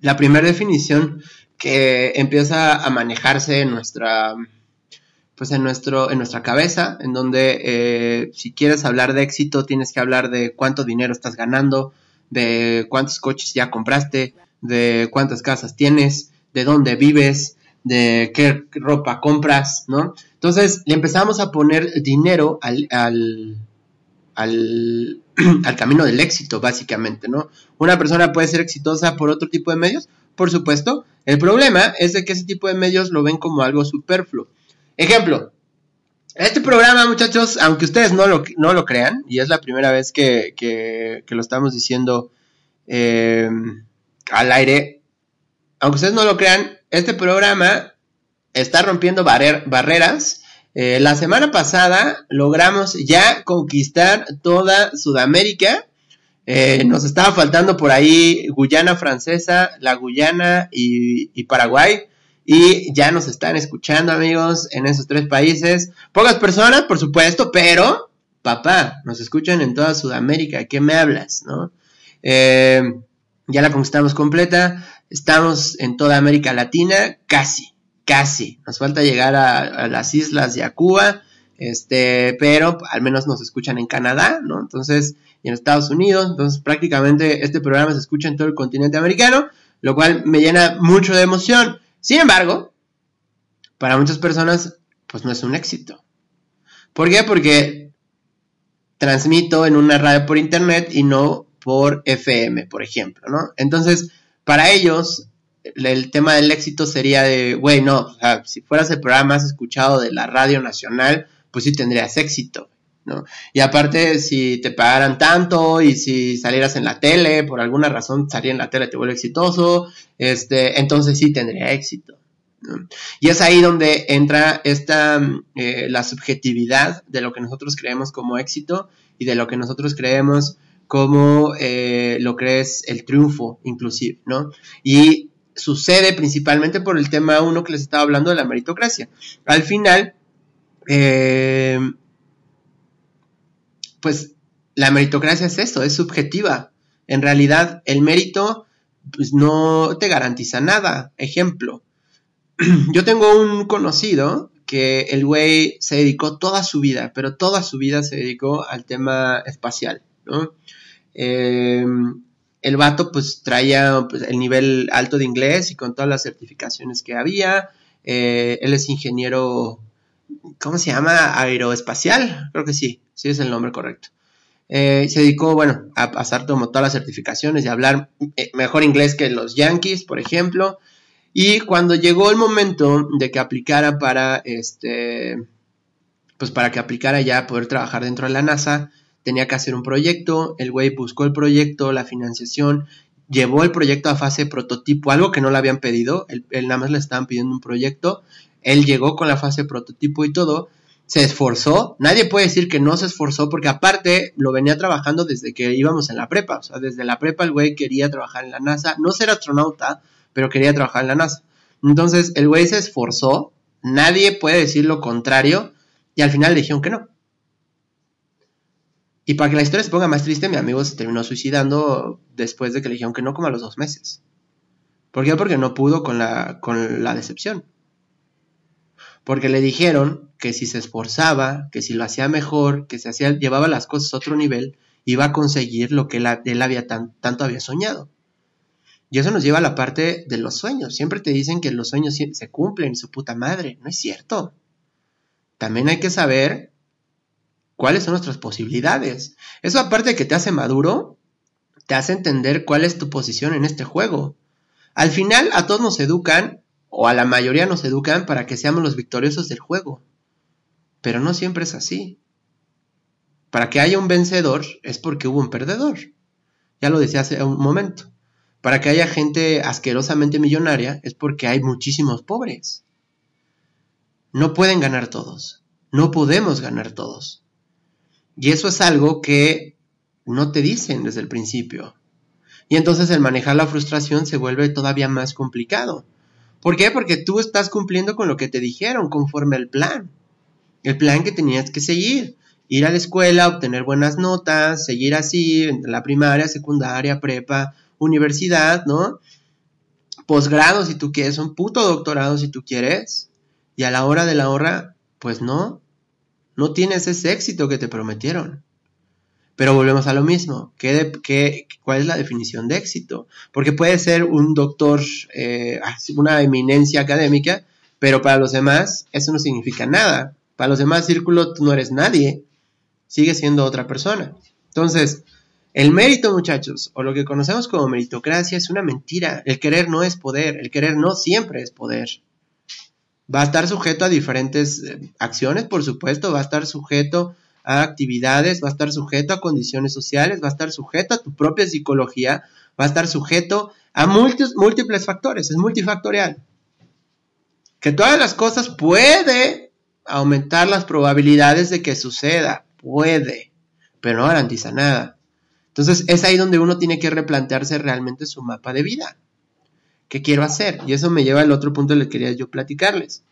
la primera definición que empieza a manejarse en nuestra pues en nuestro en nuestra cabeza en donde eh, si quieres hablar de éxito tienes que hablar de cuánto dinero estás ganando de cuántos coches ya compraste de cuántas casas tienes de dónde vives de qué ropa compras no entonces le empezamos a poner dinero al, al al, al, camino del éxito, básicamente, ¿no? Una persona puede ser exitosa por otro tipo de medios, por supuesto. El problema es de que ese tipo de medios lo ven como algo superfluo. Ejemplo, este programa, muchachos, aunque ustedes no lo, no lo crean, y es la primera vez que, que, lo estamos diciendo eh, al aire, aunque ustedes no lo crean, este programa está rompiendo barreras eh, la semana pasada logramos ya conquistar toda Sudamérica. Eh, nos estaba faltando por ahí Guyana Francesa, la Guyana y, Paraguay. Y ya nos están escuchando, amigos, en esos tres países. Pocas personas, por supuesto, pero, papá, nos escuchan en toda Sudamérica. ¿Qué me hablas, no? Eh, ya la conquistamos completa. Estamos en toda América Latina, casi casi. Nos falta llegar a, las islas y a Cuba, este, pero al menos nos escuchan en Canadá, ¿no? Entonces, y en Estados Unidos, entonces prácticamente este programa se escucha en todo el continente americano, lo cual me llena mucho de emoción. Sin embargo, para muchas personas, pues no es un éxito. ¿Por qué? Porque transmito en una radio por internet y no por FM, por ejemplo, ¿no? Entonces, para ellos, el tema del éxito sería de, güey, no, o sea, si fueras el programa más escuchado de la radio nacional, pues sí tendrías éxito, ¿no? Y aparte, si te pagaran tanto y si salieras en la tele, por alguna razón salir en la tele te vuelve exitoso, este, entonces sí tendría éxito. ¿no? Y es ahí donde entra esta, eh, la subjetividad de lo que nosotros creemos como éxito y de lo que nosotros creemos como eh, lo que es el triunfo, inclusive, ¿no? Y sucede principalmente por el tema uno que les estaba hablando de la meritocracia. Al final, eh, pues la meritocracia es esto, es subjetiva. En realidad, el mérito pues, no te garantiza nada. Ejemplo, yo tengo un conocido que el güey se dedicó toda su vida, pero toda su vida se dedicó al tema espacial, ¿no? Eh, el vato pues traía pues, el nivel alto de inglés y con todas las certificaciones que había. Eh, él es ingeniero, ¿cómo se llama? Aeroespacial, creo que sí, sí es el nombre correcto. Eh, se dedicó, bueno, a pasar como todas las certificaciones y a hablar eh, mejor inglés que los Yankees, por ejemplo. Y cuando llegó el momento de que aplicara para, este, pues para que aplicara ya poder trabajar dentro de la NASA, tenía que hacer un proyecto, el güey buscó el proyecto, la financiación, llevó el proyecto a fase prototipo, algo que no le habían pedido, él, nada más le estaban pidiendo un proyecto, él llegó con la fase prototipo y todo, se esforzó, nadie puede decir que no se esforzó porque aparte lo venía trabajando desde que íbamos en la prepa, o sea, desde la prepa el güey quería trabajar en la NASA, no ser astronauta, pero quería trabajar en la NASA. Entonces el güey se esforzó, nadie puede decir lo contrario y al final le dijeron que no. Y para que la historia se ponga más triste, mi amigo se terminó suicidando después de que le dijeron que no como a los dos meses. ¿Por qué? Porque no pudo con la, con la decepción. Porque le dijeron que si se esforzaba, que si lo hacía mejor, que se hacía, llevaba las cosas a otro nivel, iba a conseguir lo que él, había tanto había soñado. Y eso nos lleva a la parte de los sueños. Siempre te dicen que los sueños se cumplen, su puta madre. No es cierto. También hay que saber cuáles son nuestras posibilidades. Eso aparte de que te hace maduro, te hace entender cuál es tu posición en este juego. Al final a todos nos educan, o a la mayoría nos educan para que seamos los victoriosos del juego. Pero no siempre es así. Para que haya un vencedor es porque hubo un perdedor. Ya lo decía hace un momento. Para que haya gente asquerosamente millonaria es porque hay muchísimos pobres. No pueden ganar todos. No podemos ganar todos. Y eso es algo que no te dicen desde el principio. Y entonces el manejar la frustración se vuelve todavía más complicado. ¿Por qué? Porque tú estás cumpliendo con lo que te dijeron conforme al plan. El plan que tenías que seguir. Ir a la escuela, obtener buenas notas, seguir así, en la primaria, secundaria, prepa, universidad, ¿no? Posgrado si tú quieres, un puto doctorado si tú quieres. Y a la hora de la hora, pues no, no tienes ese éxito que te prometieron. Pero volvemos a lo mismo. ¿Qué, cuál es la definición de éxito? Porque puede ser un doctor, eh, una eminencia académica, pero para los demás eso no significa nada. Para los demás círculos tú no eres nadie. Sigues siendo otra persona. Entonces, el mérito, muchachos, o lo que conocemos como meritocracia, es una mentira. El querer no es poder. El querer no siempre es poder. Va a estar sujeto a diferentes eh, acciones, por supuesto. Va a estar sujeto a actividades, va a estar sujeto a condiciones sociales, va a estar sujeto a tu propia psicología, va a estar sujeto a múltiples, factores, es multifactorial. Que todas las cosas puede aumentar las probabilidades de que suceda, puede, pero no garantiza nada. Entonces es ahí donde uno tiene que replantearse realmente su mapa de vida. ¿Qué quiero hacer? Y eso me lleva al otro punto que quería yo platicarles.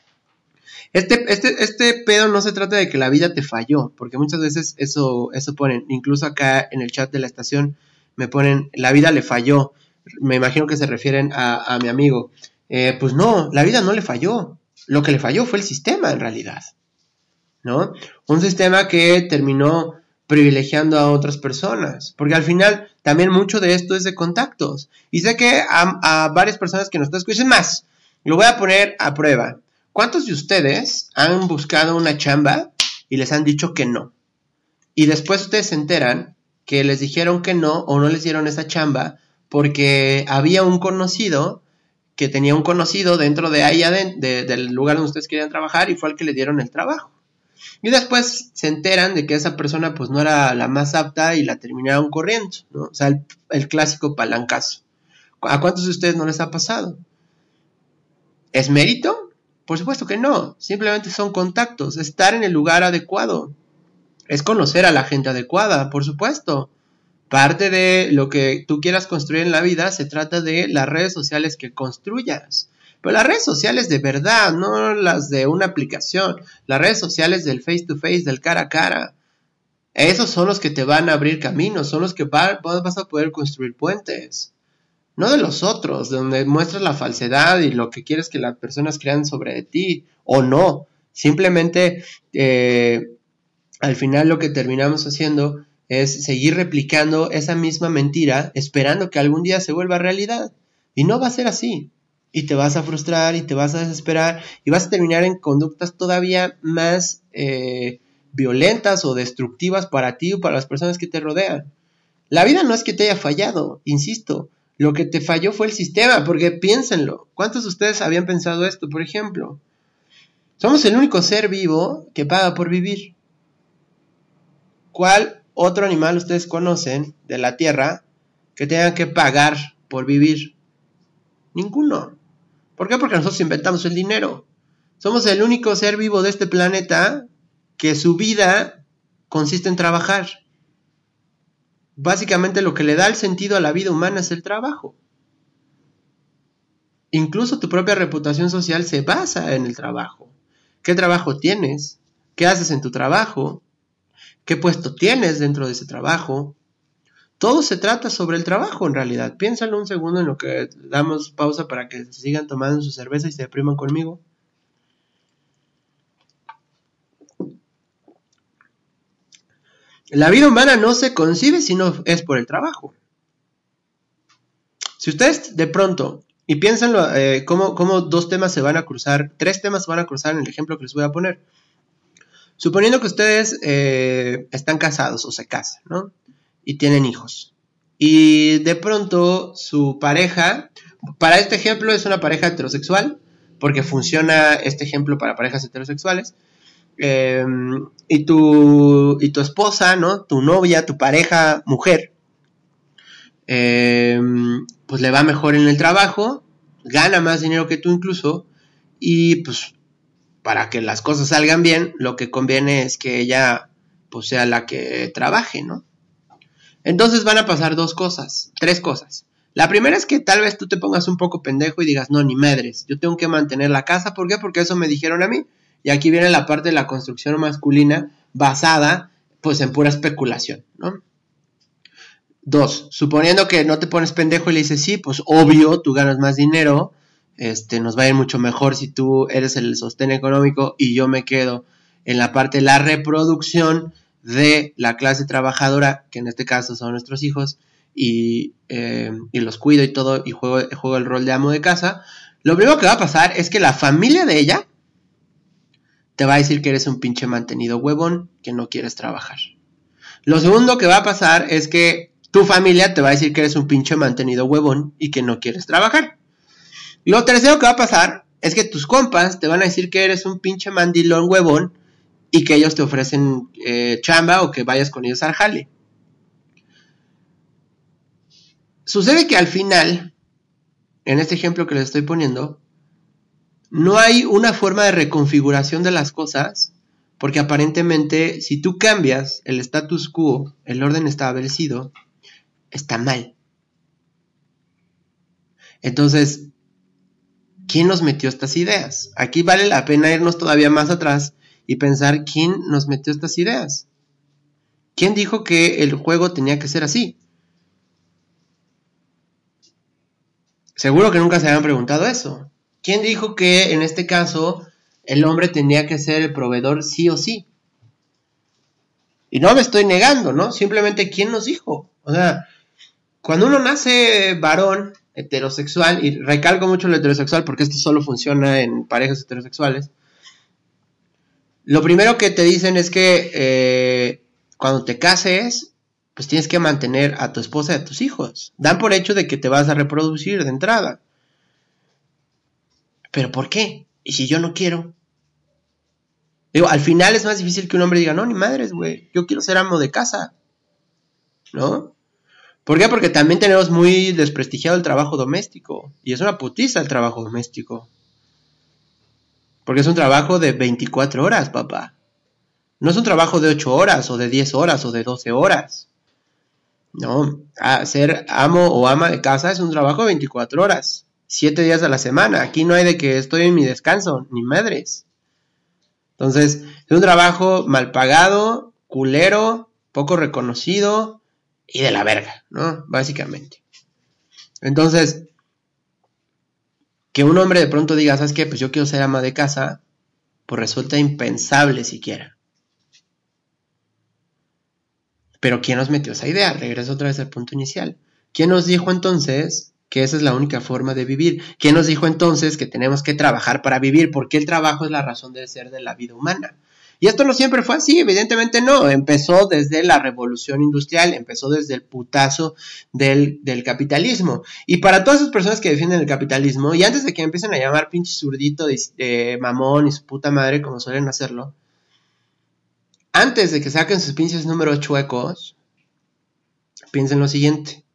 Este, este, este pedo no se trata de que la vida te falló, porque muchas veces eso, eso ponen, incluso acá en el chat de la estación me ponen, la vida le falló. Me imagino que se refieren a, mi amigo. Eh, pues no, la vida no le falló. Lo que le falló fue el sistema en realidad. ¿No? Un sistema que terminó privilegiando a otras personas. Porque al final también mucho de esto es de contactos. Y sé que a, a varias personas que nos están escuchando más, lo voy a poner a prueba. ¿Cuántos de ustedes han buscado una chamba y les han dicho que no? Y después ustedes se enteran que les dijeron que no o no les dieron esa chamba porque había un conocido que tenía un conocido dentro de ahí del lugar donde ustedes querían trabajar y fue al que le dieron el trabajo. Y después se enteran de que esa persona pues no era la más apta y la terminaron corriendo, ¿no? O sea, el, el clásico palancazo. ¿A cuántos de ustedes no les ha pasado? ¿Es mérito? Por supuesto que no, simplemente son contactos, estar en el lugar adecuado. Es conocer a la gente adecuada, por supuesto. Parte de lo que tú quieras construir en la vida se trata de las redes sociales que construyas. Pero las redes sociales de verdad, no las de una aplicación. Las redes sociales del face to face, del cara a cara. Esos son los que te van a abrir caminos, son los que vas a poder construir puentes no de los otros, donde muestras la falsedad y lo que quieres que las personas crean sobre ti, o no. Simplemente, eh, al final lo que terminamos haciendo es seguir replicando esa misma mentira, esperando que algún día se vuelva realidad. Y no va a ser así. Y te vas a frustrar y te vas a desesperar y vas a terminar en conductas todavía más eh, violentas o destructivas para ti o para las personas que te rodean. La vida no es que te haya fallado, insisto, lo que te falló fue el sistema, porque piénsenlo. ¿Cuántos de ustedes habían pensado esto, por ejemplo? Somos el único ser vivo que paga por vivir. ¿Cuál otro animal ustedes conocen de la Tierra que tenga que pagar por vivir? Ninguno. ¿Por qué? Porque nosotros inventamos el dinero. Somos el único ser vivo de este planeta que su vida consiste en trabajar básicamente lo que le da el sentido a la vida humana es el trabajo. Incluso tu propia reputación social se basa en el trabajo. ¿Qué trabajo tienes? ¿Qué haces en tu trabajo? ¿Qué puesto tienes dentro de ese trabajo? Todo se trata sobre el trabajo en realidad. Piénsalo un segundo en lo que damos pausa para que sigan tomando su cerveza y se depriman conmigo. La vida humana no se concibe si no es por el trabajo. Si ustedes de pronto, y piénsenlo, eh, cómo, dos temas se van a cruzar, tres temas se van a cruzar en el ejemplo que les voy a poner. Suponiendo que ustedes eh, están casados o se casan, ¿no? Y tienen hijos. Y de pronto su pareja, para este ejemplo es una pareja heterosexual, porque funciona este ejemplo para parejas heterosexuales. Em, y, tu, y tu esposa, ¿no? Tu novia, tu pareja, mujer, eh, pues le va mejor en el trabajo, gana más dinero que tú incluso, y pues para que las cosas salgan bien, lo que conviene es que ella pues sea la que trabaje, ¿no? Entonces van a pasar dos cosas, tres cosas. La primera es que tal vez tú te pongas un poco pendejo y digas, no, ni madres, yo tengo que mantener la casa, ¿por qué? Porque eso me dijeron a mí. Y aquí viene la parte de la construcción masculina basada pues en pura especulación, ¿no? Dos, suponiendo que no te pones pendejo y le dices, sí, pues obvio, tú ganas más dinero, este, nos va a ir mucho mejor si tú eres el sostén económico y yo me quedo en la parte de la reproducción de la clase trabajadora, que en este caso son nuestros hijos, y, eh, y los cuido y todo, y juego, juego el rol de amo de casa, lo primero que va a pasar es que la familia de ella te va a decir que eres un pinche mantenido huevón, que no quieres trabajar. Lo segundo que va a pasar es que tu familia te va a decir que eres un pinche mantenido huevón y que no quieres trabajar. Lo tercero que va a pasar es que tus compas te van a decir que eres un pinche mandilón huevón y que ellos te ofrecen eh, chamba o que vayas con ellos al jale. Sucede que al final, en este ejemplo que les estoy poniendo, no hay una forma de reconfiguración de las cosas, porque aparentemente si tú cambias el status quo, el orden establecido, está mal. Entonces, ¿quién nos metió estas ideas? Aquí vale la pena irnos todavía más atrás y pensar quién nos metió estas ideas. ¿Quién dijo que el juego tenía que ser así? Seguro que nunca se habían preguntado eso. ¿Quién dijo que en este caso el hombre tenía que ser el proveedor sí o sí? Y no me estoy negando, ¿no? Simplemente quién nos dijo. O sea, cuando uno nace varón heterosexual, y recalco mucho lo heterosexual porque esto solo funciona en parejas heterosexuales, lo primero que te dicen es que eh, cuando te cases, pues tienes que mantener a tu esposa y a tus hijos. Dan por hecho de que te vas a reproducir de entrada. ¿Pero por qué? ¿Y si yo no quiero? Digo, al final es más difícil que un hombre diga, no, ni madres, güey, yo quiero ser amo de casa. ¿No? ¿Por qué? Porque también tenemos muy desprestigiado el trabajo doméstico. Y es una putiza el trabajo doméstico. Porque es un trabajo de 24 horas, papá. No es un trabajo de 8 horas o de 10 horas o de 12 horas. No, ser amo o ama de casa es un trabajo de 24 horas, 7 días a la semana. Aquí no hay de que estoy en mi descanso, ni madres. Entonces, es un trabajo mal pagado, culero, poco reconocido y de la verga, ¿no? Básicamente. Entonces, que un hombre de pronto diga, ¿sabes qué? Pues yo quiero ser ama de casa, pues resulta impensable siquiera. Pero ¿quién nos metió esa idea? Regreso otra vez al punto inicial. ¿Quién nos dijo entonces que esa es la única forma de vivir? ¿Quién nos dijo entonces que tenemos que trabajar para vivir? Porque el trabajo es la razón de ser de la vida humana. Y esto no siempre fue así, evidentemente no. Empezó desde la revolución industrial, empezó desde el putazo del, capitalismo. Y para todas esas personas que defienden el capitalismo, y antes de que empiecen a llamar pinche zurdito de, mamón y su puta madre, como suelen hacerlo, antes de que saquen sus pinches números chuecos, piensen lo siguiente.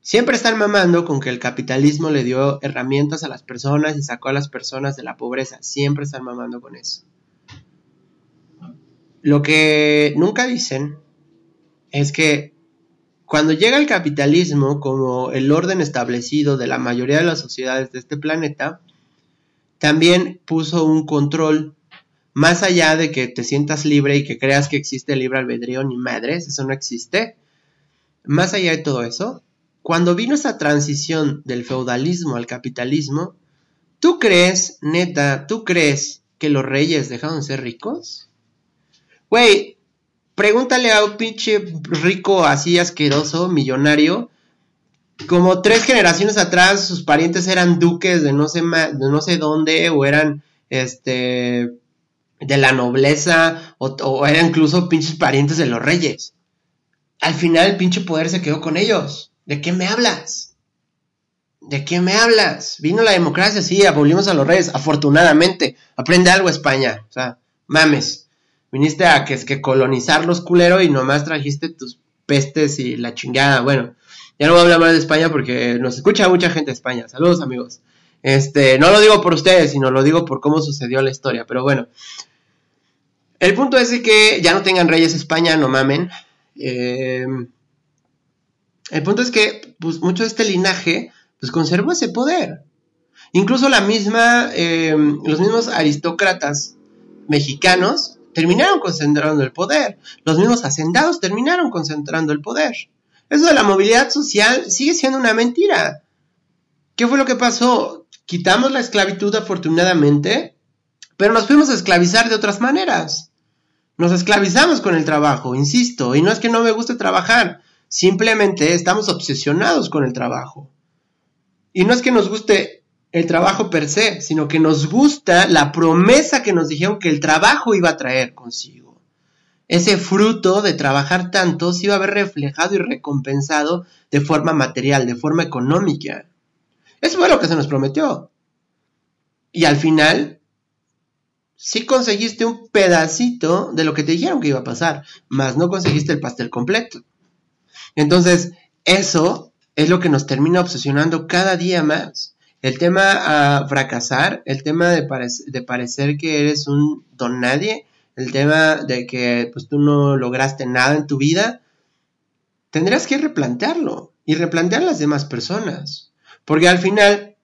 Siempre están mamando con que el capitalismo le dio herramientas a las personas y sacó a las personas de la pobreza. Siempre están mamando con eso. Lo que nunca dicen es que cuando llega el capitalismo como el orden establecido de la mayoría de las sociedades de este planeta, también puso un control más allá de que te sientas libre y que creas que existe libre albedrío, ni madres, eso no existe. Más allá de todo eso, cuando vino esa transición del feudalismo al capitalismo, ¿tú crees, neta, tú crees que los reyes dejaron de ser ricos? Güey, pregúntale a un pinche rico así asqueroso, millonario. Como tres generaciones atrás, sus parientes eran duques de no sé, de no sé dónde, o eran este de la nobleza, o, o eran incluso pinches parientes de los reyes. Al final el pinche poder se quedó con ellos. ¿De qué me hablas? ¿De qué me hablas? Vino la democracia, sí, abolimos a los reyes, afortunadamente. Aprende algo España, o sea, mames. Viniste a que es que colonizar los culeros y nomás trajiste tus pestes y la chingada. Bueno, ya no voy a hablar más de España porque nos escucha mucha gente de España. Saludos amigos. Este, no lo digo por ustedes, sino lo digo por cómo sucedió la historia. Pero bueno, el punto es que ya no tengan reyes España, no mamen. Eh, el punto es que pues, mucho de este linaje pues conservó ese poder. Incluso la misma, eh, los mismos aristócratas mexicanos terminaron concentrando el poder. Los mismos hacendados terminaron concentrando el poder. Eso de la movilidad social sigue siendo una mentira. ¿Qué fue lo que pasó? Quitamos la esclavitud afortunadamente, pero nos fuimos a esclavizar de otras maneras. Nos esclavizamos con el trabajo, insisto, y no es que no me guste trabajar, simplemente estamos obsesionados con el trabajo. Y no es que nos guste el trabajo per se, sino que nos gusta la promesa que nos dijeron que el trabajo iba a traer consigo. Ese fruto de trabajar tanto se iba a ver reflejado y recompensado de forma material, de forma económica. Eso fue lo que se nos prometió. Y al final, sí conseguiste un pedacito de lo que te dijeron que iba a pasar, mas no conseguiste el pastel completo. Entonces, eso es lo que nos termina obsesionando cada día más. El tema a fracasar, el tema de, parecer que eres un don nadie, el tema de que pues, tú no lograste nada en tu vida, tendrías que replantearlo y replantear a las demás personas. Porque al final,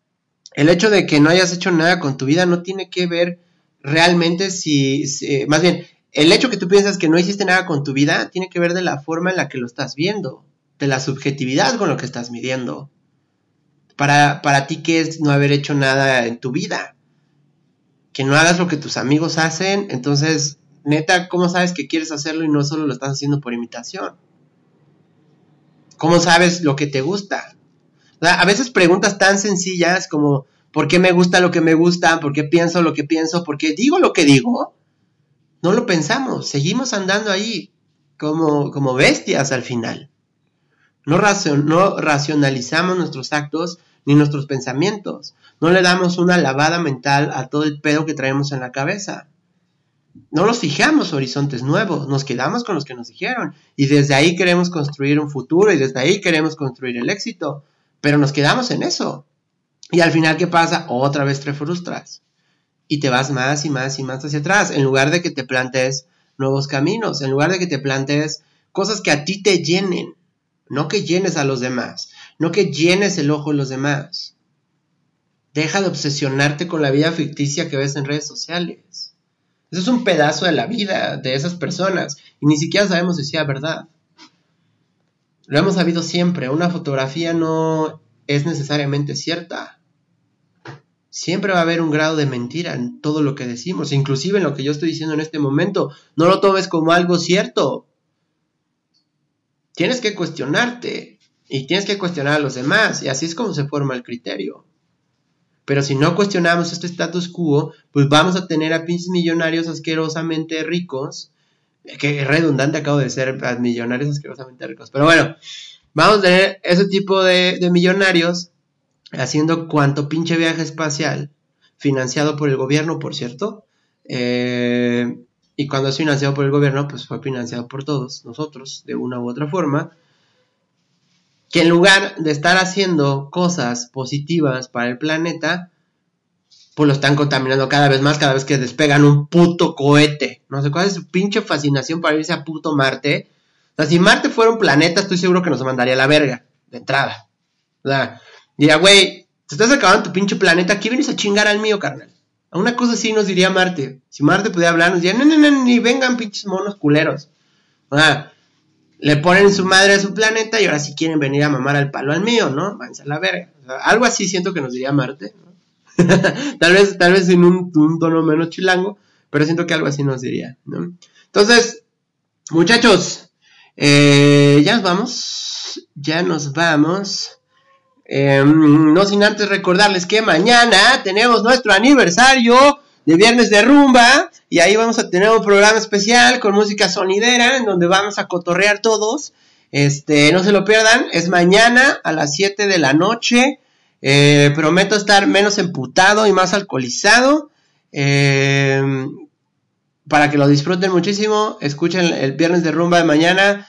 el hecho de que no hayas hecho nada con tu vida no tiene que ver realmente si, más bien, el hecho que tú piensas que no hiciste nada con tu vida tiene que ver de la forma en la que lo estás viendo, de la subjetividad con lo que estás midiendo. Para, para ti, ¿qué es no haber hecho nada en tu vida? Que no hagas lo que tus amigos hacen, entonces, neta, ¿cómo sabes que quieres hacerlo y no solo lo estás haciendo por imitación? ¿Cómo sabes lo que te gusta? a veces preguntas tan sencillas como, ¿por qué me gusta lo que me gusta? ¿Por qué pienso lo que pienso? ¿Por qué digo lo que digo? No lo pensamos, seguimos andando ahí como, como bestias al final. No, no racionalizamos nuestros actos ni nuestros pensamientos. No le damos una lavada mental a todo el pedo que traemos en la cabeza. No nos fijamos horizontes nuevos, nos quedamos con los que nos dijeron y desde ahí queremos construir un futuro y desde ahí queremos construir el éxito, pero nos quedamos en eso. Y al final, ¿qué pasa? Otra vez te frustras y te vas más y más y más hacia atrás, en lugar de que te plantees nuevos caminos, en lugar de que te plantees cosas que a ti te llenen, no que llenes a los demás, no que llenes el ojo de los demás. Deja de obsesionarte con la vida ficticia que ves en redes sociales. Eso es un pedazo de la vida de esas personas y ni siquiera sabemos si sea verdad. Lo hemos sabido siempre, una fotografía no es necesariamente cierta siempre va a haber un grado de mentira en todo lo que decimos, inclusive en lo que yo estoy diciendo en este momento. No lo tomes como algo cierto. Tienes que cuestionarte y tienes que cuestionar a los demás y así es como se forma el criterio. Pero si no cuestionamos este status quo, pues vamos a tener a pinches millonarios asquerosamente ricos. Que redundante acabo de ser millonarios asquerosamente ricos. Pero bueno, vamos a tener ese tipo de, de millonarios haciendo cuanto pinche viaje espacial, financiado por el gobierno, por cierto. Eh, y cuando es financiado por el gobierno, pues fue financiado por todos nosotros, de una u otra forma. Que en lugar de estar haciendo cosas positivas para el planeta, pues lo están contaminando cada vez más, cada vez que despegan un puto cohete. No sé cuál es su pinche fascinación para irse a puto Marte. O sea, si Marte fuera un planeta, estoy seguro que nos mandaría a la verga, de entrada. O sea, Diría, güey, te estás acabando tu pinche planeta, aquí vienes a chingar al mío, carnal. A una cosa así nos diría Marte. Si Marte pudiera hablar, nos diría, no, no, no, ni vengan pinches monos culeros. O sea, le ponen su madre a su planeta y ahora sí quieren venir a mamar al palo al mío, ¿no? Váyanse a la verga. algo así siento que nos diría Marte, ¿no? tal vez, tal vez en un, tono menos chilango, pero siento que algo así nos diría, ¿no? Entonces, muchachos, eh, ya nos vamos, ya nos vamos. Em, no sin antes recordarles que mañana tenemos nuestro aniversario de Viernes de Rumba y ahí vamos a tener un programa especial con música sonidera en donde vamos a cotorrear todos. Este, no se lo pierdan, es mañana a las 7 de la noche. Eh, prometo estar menos emputado y más alcoholizado. Em, para que lo disfruten muchísimo, escuchen el Viernes de Rumba de mañana.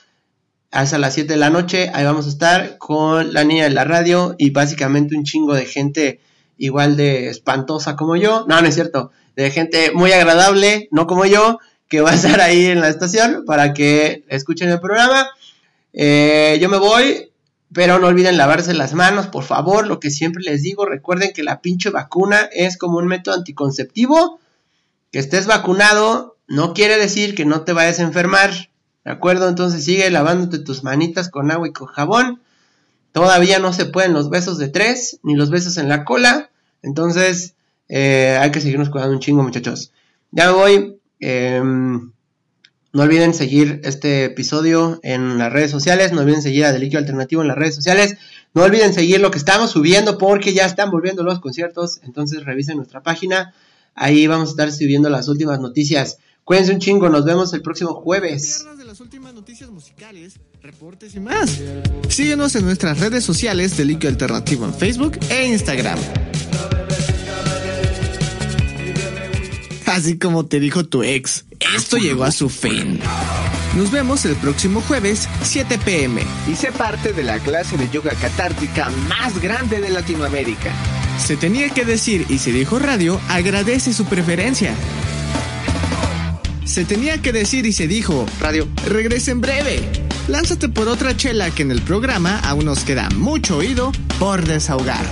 hasta las 7 de la noche. Ahí vamos a estar con la niña de la radio y básicamente un chingo de gente igual de espantosa como yo. No, no es cierto. De gente muy agradable, no como yo, que va a estar ahí en la estación para que escuchen el programa. Eh, yo me voy, pero no olviden lavarse las manos, por favor. Lo que siempre les digo, recuerden que la pinche vacuna es como un método anticonceptivo. Que estés vacunado no quiere decir que no te vayas a enfermar. ¿De acuerdo? Entonces sigue lavándote tus manitas con agua y con jabón. Todavía no se pueden los besos de tres, ni los besos en la cola. Entonces, eh, hay que seguirnos cuidando un chingo, muchachos. Ya me voy. Em, no olviden seguir este episodio en las redes sociales. No olviden seguir a Deliquio Alternativo en las redes sociales. No olviden seguir lo que estamos subiendo porque ya están volviendo los conciertos. Entonces revisen nuestra página. Ahí vamos a estar subiendo las últimas noticias. Cuídense un chingo. Nos vemos el próximo jueves. Síguenos en nuestras redes sociales Deliquio Alternativo en Facebook e Instagram. Así como te dijo tu ex, esto llegó a su fin. Nos vemos el próximo jueves, 7 pm. y sé parte de la clase de yoga catártica más grande de Latinoamérica. Se tenía que decir y se dijo radio, agradece su preferencia. Se tenía que decir y se dijo radio, regresa en breve. Lánzate por otra chela que en el programa aún nos queda mucho oído por desahogar.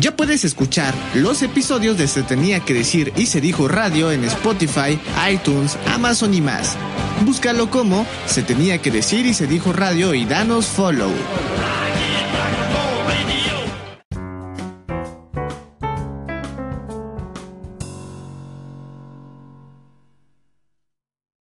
Ya puedes escuchar los episodios de Se tenía que decir y se dijo radio en Spotify, iTunes, Amazon y más. Búscalo como Se tenía que decir y se dijo radio y danos follow.